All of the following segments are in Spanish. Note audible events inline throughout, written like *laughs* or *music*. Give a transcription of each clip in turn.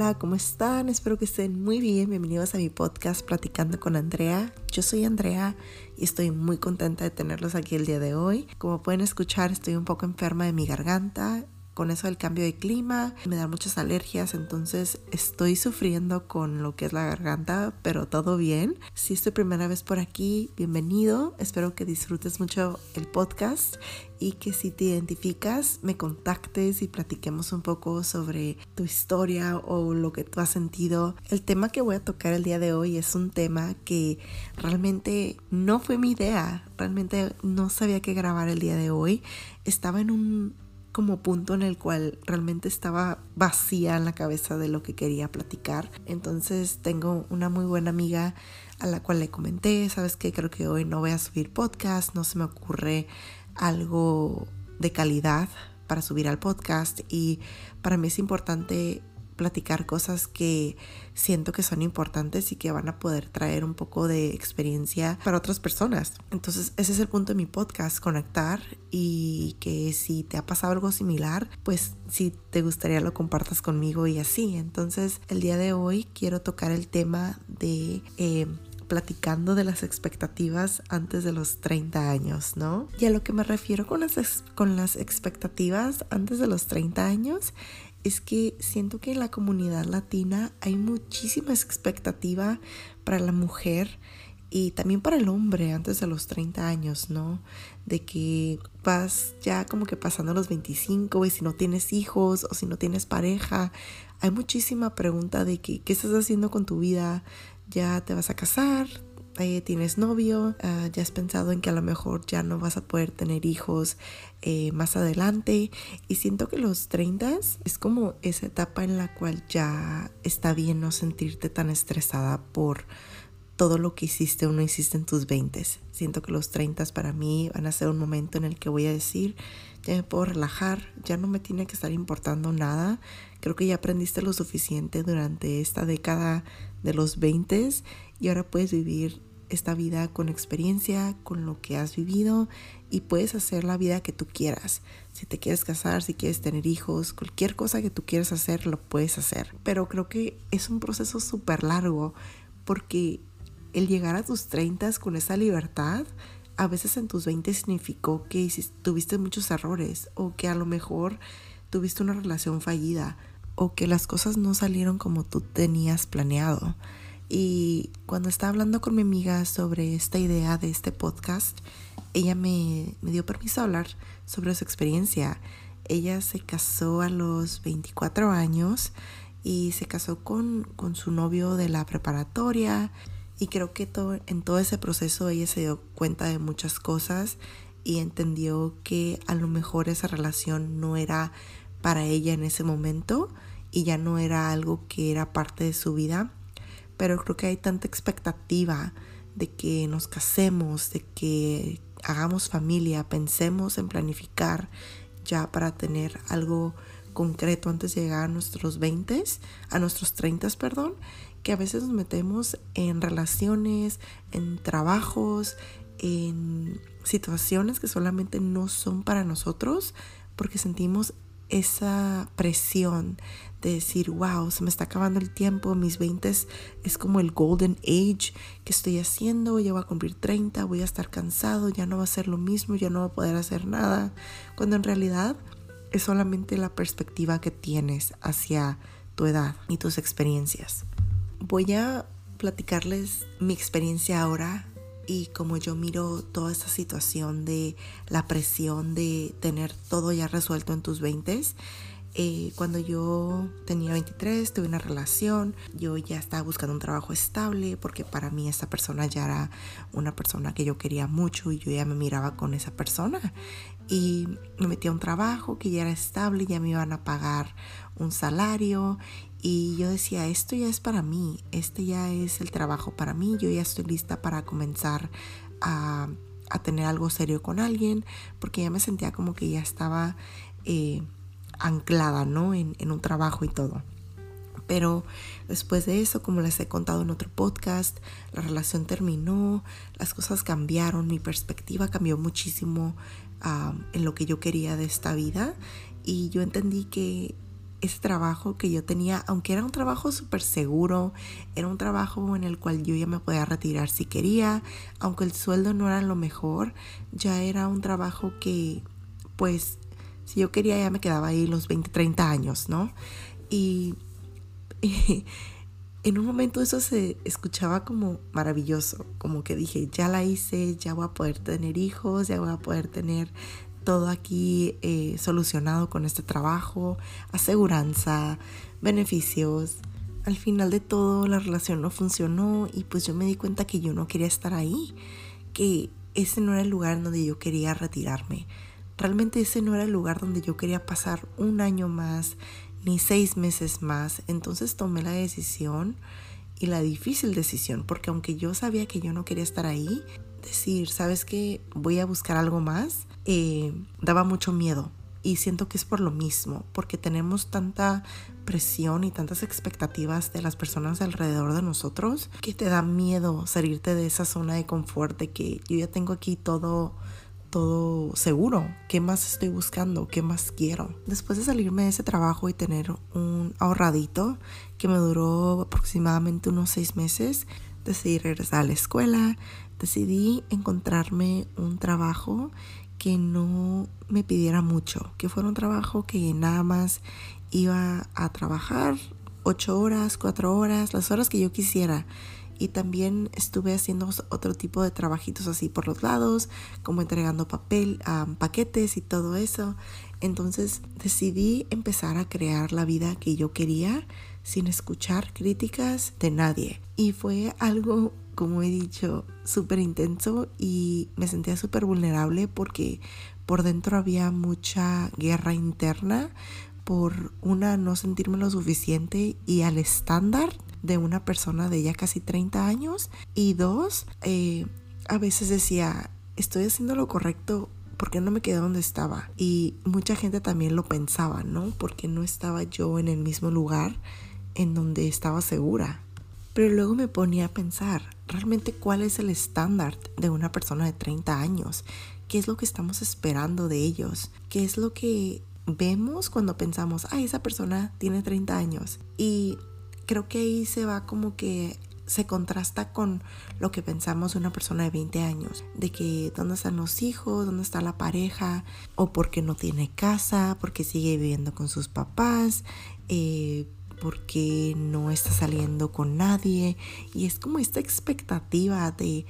Hola, ¿cómo están? Espero que estén muy bien. Bienvenidos a mi podcast Platicando con Andrea. Yo soy Andrea y estoy muy contenta de tenerlos aquí el día de hoy. Como pueden escuchar, estoy un poco enferma de mi garganta con eso del cambio de clima, me dan muchas alergias, entonces estoy sufriendo con lo que es la garganta, pero todo bien. Si es tu primera vez por aquí, bienvenido. Espero que disfrutes mucho el podcast y que si te identificas me contactes y platiquemos un poco sobre tu historia o lo que tú has sentido. El tema que voy a tocar el día de hoy es un tema que realmente no fue mi idea, realmente no sabía qué grabar el día de hoy. Estaba en un como punto en el cual realmente estaba vacía en la cabeza de lo que quería platicar. Entonces tengo una muy buena amiga a la cual le comenté, sabes que creo que hoy no voy a subir podcast, no se me ocurre algo de calidad para subir al podcast y para mí es importante platicar cosas que siento que son importantes y que van a poder traer un poco de experiencia para otras personas. Entonces ese es el punto de mi podcast, conectar y que si te ha pasado algo similar, pues si te gustaría lo compartas conmigo y así. Entonces el día de hoy quiero tocar el tema de... Eh, platicando de las expectativas antes de los 30 años, ¿no? Y a lo que me refiero con las, con las expectativas antes de los 30 años es que siento que en la comunidad latina hay muchísima expectativa para la mujer y también para el hombre antes de los 30 años, ¿no? De que vas ya como que pasando los 25 y si no tienes hijos o si no tienes pareja, hay muchísima pregunta de que, qué estás haciendo con tu vida, ya te vas a casar, tienes novio, ah, ya has pensado en que a lo mejor ya no vas a poder tener hijos eh, más adelante y siento que los 30 es como esa etapa en la cual ya está bien no sentirte tan estresada por todo lo que hiciste o no hiciste en tus 20. Siento que los 30 para mí van a ser un momento en el que voy a decir, ya me puedo relajar, ya no me tiene que estar importando nada. Creo que ya aprendiste lo suficiente durante esta década de los 20 y ahora puedes vivir esta vida con experiencia, con lo que has vivido y puedes hacer la vida que tú quieras. Si te quieres casar, si quieres tener hijos, cualquier cosa que tú quieras hacer, lo puedes hacer. Pero creo que es un proceso súper largo porque el llegar a tus 30 con esa libertad, a veces en tus 20 significó que tuviste muchos errores o que a lo mejor tuviste una relación fallida o que las cosas no salieron como tú tenías planeado. Y cuando estaba hablando con mi amiga sobre esta idea de este podcast, ella me, dio permiso a hablar sobre su experiencia. Ella se casó a los 24 años y se casó con, con su novio de la preparatoria y creo que todo, en todo ese proceso ella se dio cuenta de muchas cosas y entendió que a lo mejor esa relación no era para ella en ese momento y ya no era algo que era parte de su vida pero creo que hay tanta expectativa de que nos casemos, de que hagamos familia, pensemos en planificar ya para tener algo concreto antes de llegar a nuestros 20, a nuestros 30, perdón, que a veces nos metemos en relaciones, en trabajos, en situaciones que solamente no son para nosotros porque sentimos esa presión de decir, wow, se me está acabando el tiempo, mis 20 es como el golden age que estoy haciendo, ya voy a cumplir 30, voy a estar cansado, ya no va a ser lo mismo, ya no voy a poder hacer nada, cuando en realidad es solamente la perspectiva que tienes hacia tu edad y tus experiencias. Voy a platicarles mi experiencia ahora y como yo miro toda esta situación de la presión de tener todo ya resuelto en tus 20 eh, cuando yo tenía 23 tuve una relación, yo ya estaba buscando un trabajo estable porque para mí esa persona ya era una persona que yo quería mucho y yo ya me miraba con esa persona. Y me metí a un trabajo que ya era estable, ya me iban a pagar un salario y yo decía, esto ya es para mí, este ya es el trabajo para mí, yo ya estoy lista para comenzar a, tener algo serio con alguien, porque ya me sentía como que ya estaba eh, anclada, ¿no? En, en un trabajo y todo. Pero después de eso, como les he contado en otro podcast, la relación terminó, las cosas cambiaron, mi perspectiva cambió muchísimo en lo que yo quería de esta vida y yo entendí que ese trabajo que yo tenía, aunque era un trabajo súper seguro, era un trabajo en el cual yo ya me podía retirar si quería, aunque el sueldo no era lo mejor, ya era un trabajo que, pues, si yo quería ya me quedaba ahí los 20, 30 años, ¿no? Y, *laughs* y en un momento eso se escuchaba como maravilloso, como que dije, ya la hice, ya voy a poder tener hijos, ya voy a poder tener todo aquí eh, solucionado con este trabajo, aseguranza, beneficios. Al final de todo la relación no funcionó y pues yo me di cuenta que yo no quería estar ahí, que ese no era el lugar donde yo quería retirarme. Realmente ese no era el lugar donde yo quería pasar un año más ni seis meses más. Entonces tomé la decisión y la difícil decisión, porque aunque yo sabía que yo no quería estar ahí, decir, ¿sabes qué? Voy a buscar algo más eh, daba mucho miedo. Y siento que es por lo mismo, porque tenemos tanta presión y tantas expectativas de las personas alrededor de nosotros que te da miedo salirte de esa zona de confort de que yo ya tengo aquí todo todo seguro. ¿Qué más estoy buscando? ¿Qué más quiero? Después de salirme de ese trabajo y tener un ahorradito que me duró aproximadamente unos seis meses, decidí regresar a la escuela, decidí encontrarme un trabajo que no me pidiera mucho, que fuera un trabajo que nada más iba a trabajar ocho horas, cuatro horas, las horas que yo quisiera. Y también estuve haciendo otro tipo de trabajitos así por los lados, como entregando papel, paquetes y todo eso. Entonces decidí empezar a crear la vida que yo quería sin escuchar críticas de nadie. Y fue algo como he dicho, súper intenso y me sentía súper vulnerable porque por dentro había mucha guerra interna por una no sentirme lo suficiente y al estándar de una persona de ya casi 30 años y dos, eh, a veces decía, estoy haciendo lo correcto porque no me quedé donde estaba y mucha gente también lo pensaba, ¿no? Porque no estaba yo en el mismo lugar en donde estaba segura. Pero luego me ponía a pensar, realmente cuál es el estándar de una persona de 30 años, qué es lo que estamos esperando de ellos, qué es lo que vemos cuando pensamos, ah, esa persona tiene 30 años. Y creo que ahí se va como que se contrasta con lo que pensamos una persona de 20 años, de que dónde están los hijos, dónde está la pareja, o porque no tiene casa, porque sigue viviendo con sus papás, eh, porque no está saliendo con nadie y es como esta expectativa de,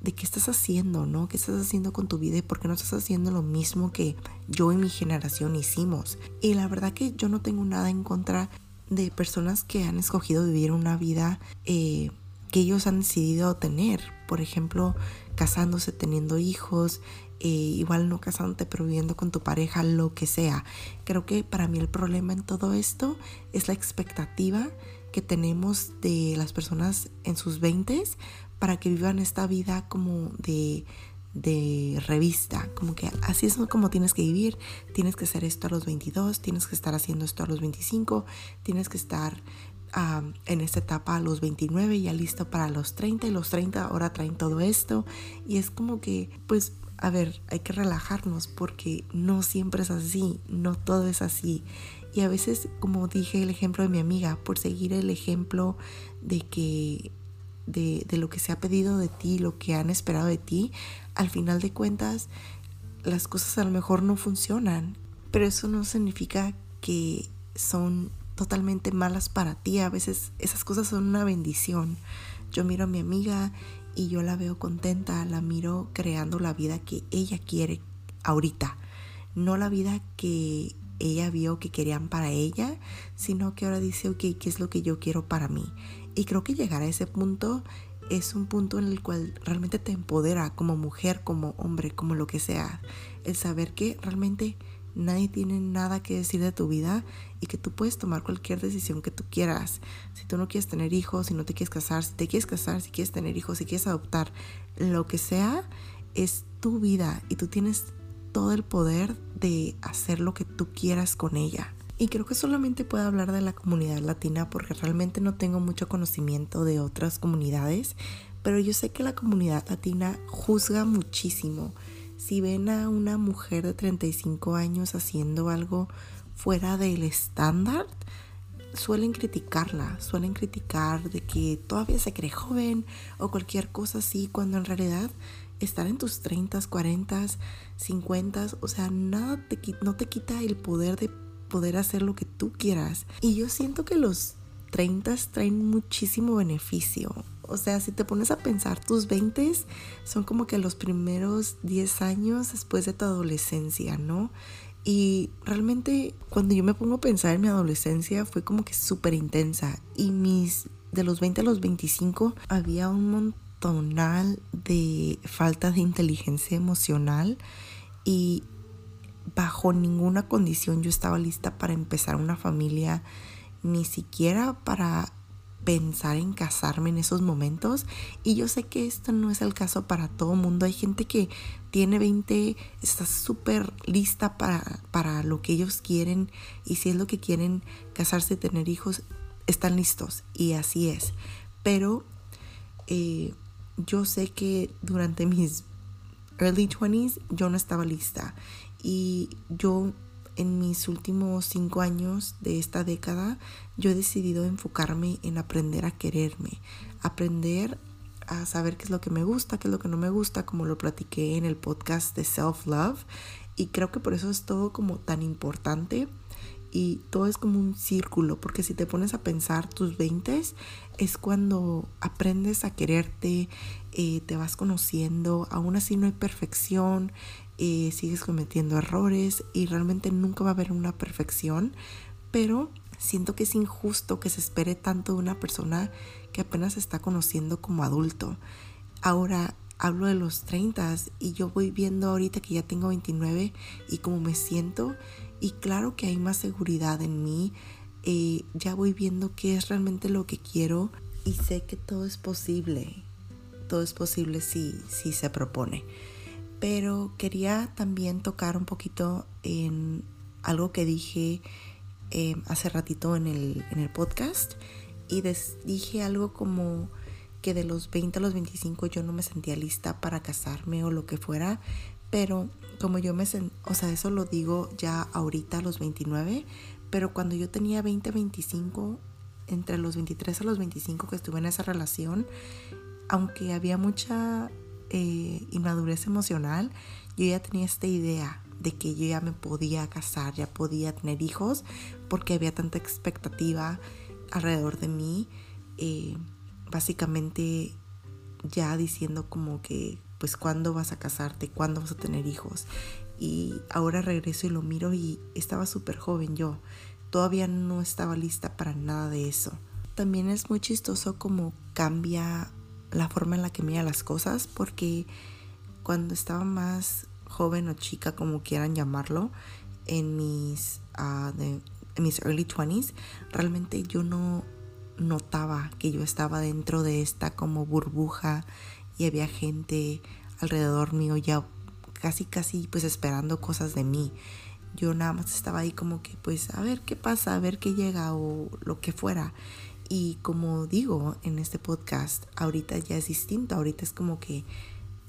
de qué estás haciendo, ¿no? ¿Qué estás haciendo con tu vida y por qué no estás haciendo lo mismo que yo y mi generación hicimos? Y la verdad que yo no tengo nada en contra de personas que han escogido vivir una vida eh, que ellos han decidido tener. Por ejemplo, casándose, teniendo hijos, eh, igual no casándote, pero viviendo con tu pareja, lo que sea. Creo que para mí el problema en todo esto es la expectativa que tenemos de las personas en sus 20 para que vivan esta vida como de, de revista, como que así es como tienes que vivir, tienes que hacer esto a los 22, tienes que estar haciendo esto a los 25, tienes que estar en esta etapa a los 29 ya listo para los 30 y los 30 ahora traen todo esto. Y es como que pues a ver hay que relajarnos porque no siempre es así no todo es así. Y a veces como dije el ejemplo de mi amiga por seguir el ejemplo de que de, de lo que se ha pedido de ti lo que han esperado de ti al final de cuentas las cosas a lo mejor no funcionan pero eso no significa que son totalmente malas para ti. A veces esas cosas son una bendición. Yo miro a mi amiga y yo la veo contenta, la miro creando la vida que ella quiere ahorita, no la vida que ella vio que querían para ella, sino que ahora dice, ok, ¿qué es lo que yo quiero para mí? Y creo que llegar a ese punto es un punto en el cual realmente te empodera como mujer, como hombre, como lo que sea. El saber que realmente nadie tiene nada que decir de tu vida y que tú puedes tomar cualquier decisión que tú quieras. Si tú no quieres tener hijos, si no te quieres casar, si te quieres casar, si quieres tener hijos, si quieres adoptar, lo que sea, es tu vida y tú tienes todo el poder de hacer lo que tú quieras con ella. Y creo que solamente puedo hablar de la comunidad latina porque realmente no tengo mucho conocimiento de otras comunidades, pero yo sé que la comunidad latina juzga muchísimo. Si ven a una mujer de 35 años haciendo algo fuera del estándar, suelen criticarla, suelen criticar de que todavía se cree joven o cualquier cosa así, cuando en realidad estar en tus 30, 40, 50, o sea, nada te, no te quita el poder de poder hacer lo que tú quieras. Y yo siento que los 30 traen muchísimo beneficio. O sea, si te pones a pensar, tus 20 son como que los primeros 10 años después de tu adolescencia, ¿no? Y realmente cuando yo me pongo a pensar en mi adolescencia fue como que súper intensa. Y mis, de los 20 a los 25 había un montonal de falta de inteligencia emocional y bajo ninguna condición yo estaba lista para empezar una familia, ni siquiera para pensar en casarme en esos momentos. Y yo sé que esto no es el caso para todo mundo. Hay gente que tiene 20, está súper lista para, para lo que ellos quieren. Y si es lo que quieren, casarse, tener hijos, están listos. Y así es. Pero eh, yo sé que durante mis early 20s yo no estaba lista. Y yo en mis últimos cinco años de esta década, yo he decidido enfocarme en aprender a quererme, aprender a saber qué es lo que me gusta, qué es lo que no me gusta, como lo platiqué en el podcast de Self Love. Y creo que por eso es todo como tan importante y todo es como un círculo, porque si te pones a pensar tus 20 es cuando aprendes a quererte, eh, te vas conociendo, aún así no hay perfección, sigues cometiendo errores y realmente nunca va a haber una perfección, pero siento que es injusto que se espere tanto de una persona que apenas se está conociendo como adulto. Ahora hablo de los 30 y yo voy viendo ahorita que ya tengo 29 y cómo me siento y claro que hay más seguridad en mí, eh, ya voy viendo qué es realmente lo que quiero y sé que todo es posible, todo es posible si, si se propone pero quería también tocar un poquito en algo que dije eh, hace ratito en el, en el podcast y dije algo como que de los 20 a los 25 yo no me sentía lista para casarme o lo que fuera, pero como yo me sentí, o sea, eso lo digo ya ahorita a los 29, pero cuando yo tenía 20, 25, entre los 23 a los 25 que estuve en esa relación, aunque había mucha eh, inmadurez emocional, yo ya tenía esta idea de que yo ya me podía casar, ya podía tener hijos, porque había tanta expectativa alrededor de mí, eh, básicamente ya diciendo como que, pues, ¿cuándo vas a casarte? ¿Cuándo vas a tener hijos? Y ahora regreso y lo miro y estaba súper joven yo, todavía no estaba lista para nada de eso. También es muy chistoso como cambia la forma en la que mira las cosas porque cuando estaba más joven o chica, como quieran llamarlo, en mis, en mis early 20s, realmente yo no notaba que yo estaba dentro de esta como burbuja y había gente alrededor mío ya casi casi pues esperando cosas de mí. Yo nada más estaba ahí como que pues a ver qué pasa, a ver qué llega o lo que fuera. Y como digo en este podcast, ahorita ya es distinto, ahorita es como que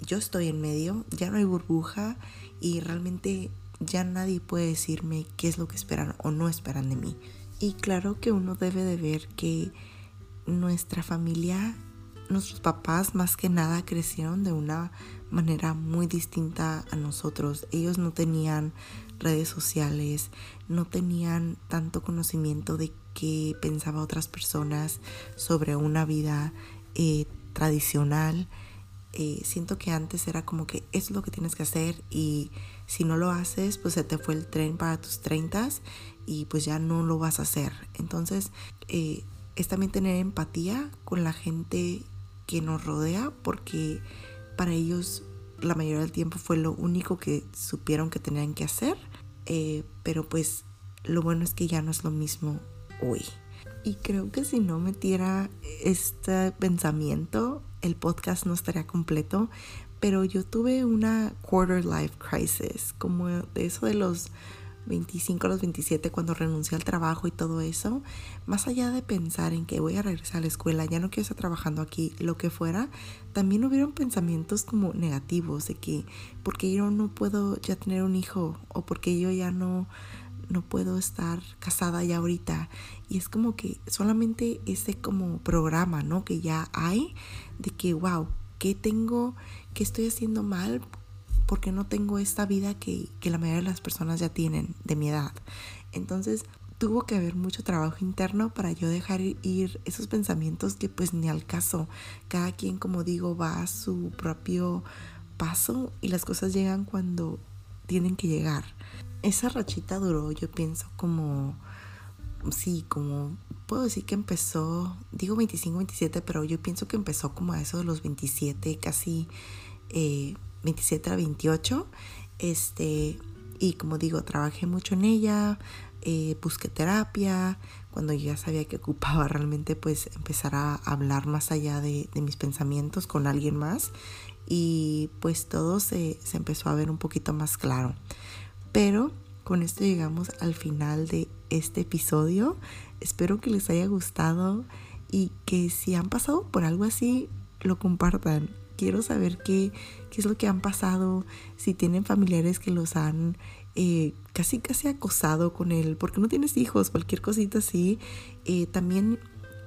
yo estoy en medio, ya no hay burbuja y realmente ya nadie puede decirme qué es lo que esperan o no esperan de mí. Y claro que uno debe de ver que nuestra familia, nuestros papás más que nada crecieron de una manera muy distinta a nosotros. Ellos no tenían redes sociales, no tenían tanto conocimiento de qué pensaba otras personas sobre una vida eh, tradicional. Eh, siento que antes era como que es lo que tienes que hacer y si no lo haces, pues se te fue el tren para tus 30 y pues ya no lo vas a hacer. Entonces, eh, es también tener empatía con la gente que nos rodea porque para ellos la mayoría del tiempo fue lo único que supieron que tenían que hacer eh, pero pues lo bueno es que ya no es lo mismo hoy. Y creo que si no metiera este pensamiento, el podcast no estaría completo. Pero yo tuve una quarter life crisis, como de eso de los 25 a los 27 cuando renuncié al trabajo y todo eso, más allá de pensar en que voy a regresar a la escuela, ya no quiero estar trabajando aquí, lo que fuera, también hubieron pensamientos como negativos de que porque yo no puedo ya tener un hijo o porque yo ya no no puedo estar casada ya ahorita. Y es como que solamente ese como programa, ¿no? Que ya hay de que, wow, ¿qué tengo, qué estoy haciendo mal? Porque no tengo esta vida que, que la mayoría de las personas ya tienen de mi edad. Entonces, tuvo que haber mucho trabajo interno para yo dejar ir esos pensamientos que pues ni al caso. Cada quien, como digo, va a su propio paso y las cosas llegan cuando tienen que llegar. Esa rachita duró, yo pienso, como, sí, como, puedo decir que empezó, digo 25, 27, pero yo pienso que empezó como a eso de los 27, casi 27 eh, a 28. Este, y como digo, trabajé mucho en ella, eh, busqué terapia, cuando ya sabía que ocupaba realmente pues empezar a hablar más allá de, de mis pensamientos con alguien más y pues todo se, se empezó a ver un poquito más claro. Pero con esto llegamos al final de este episodio. Espero que les haya gustado y que si han pasado por algo así, lo compartan. Quiero saber qué, qué es lo que han pasado, si tienen familiares que los han eh, casi casi acosado con él, porque no tienes hijos, cualquier cosita así. Eh, también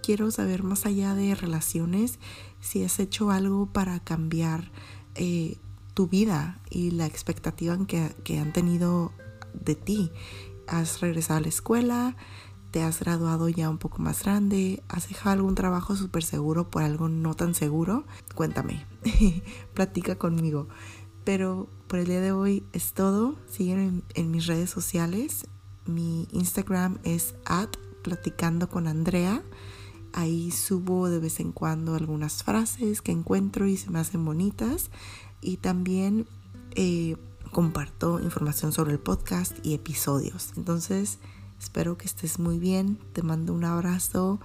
quiero saber más allá de relaciones, si has hecho algo para cambiar eh, tu vida y la expectativa que, que han tenido de ti. Has regresado a la escuela, te has graduado ya un poco más grande, has dejado algún trabajo súper seguro por algo no tan seguro. Cuéntame, *laughs* platica conmigo. Pero por el día de hoy es todo. Siguen en, mis redes sociales. Mi Instagram es at platicando con Andrea. Ahí subo de vez en cuando algunas frases que encuentro y se me hacen bonitas. Y también eh, comparto información sobre el podcast y episodios. Entonces, espero que estés muy bien. Te mando un abrazo,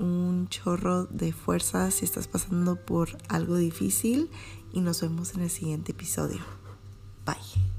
un chorro de fuerza si estás pasando por algo difícil y nos vemos en el siguiente episodio. Bye.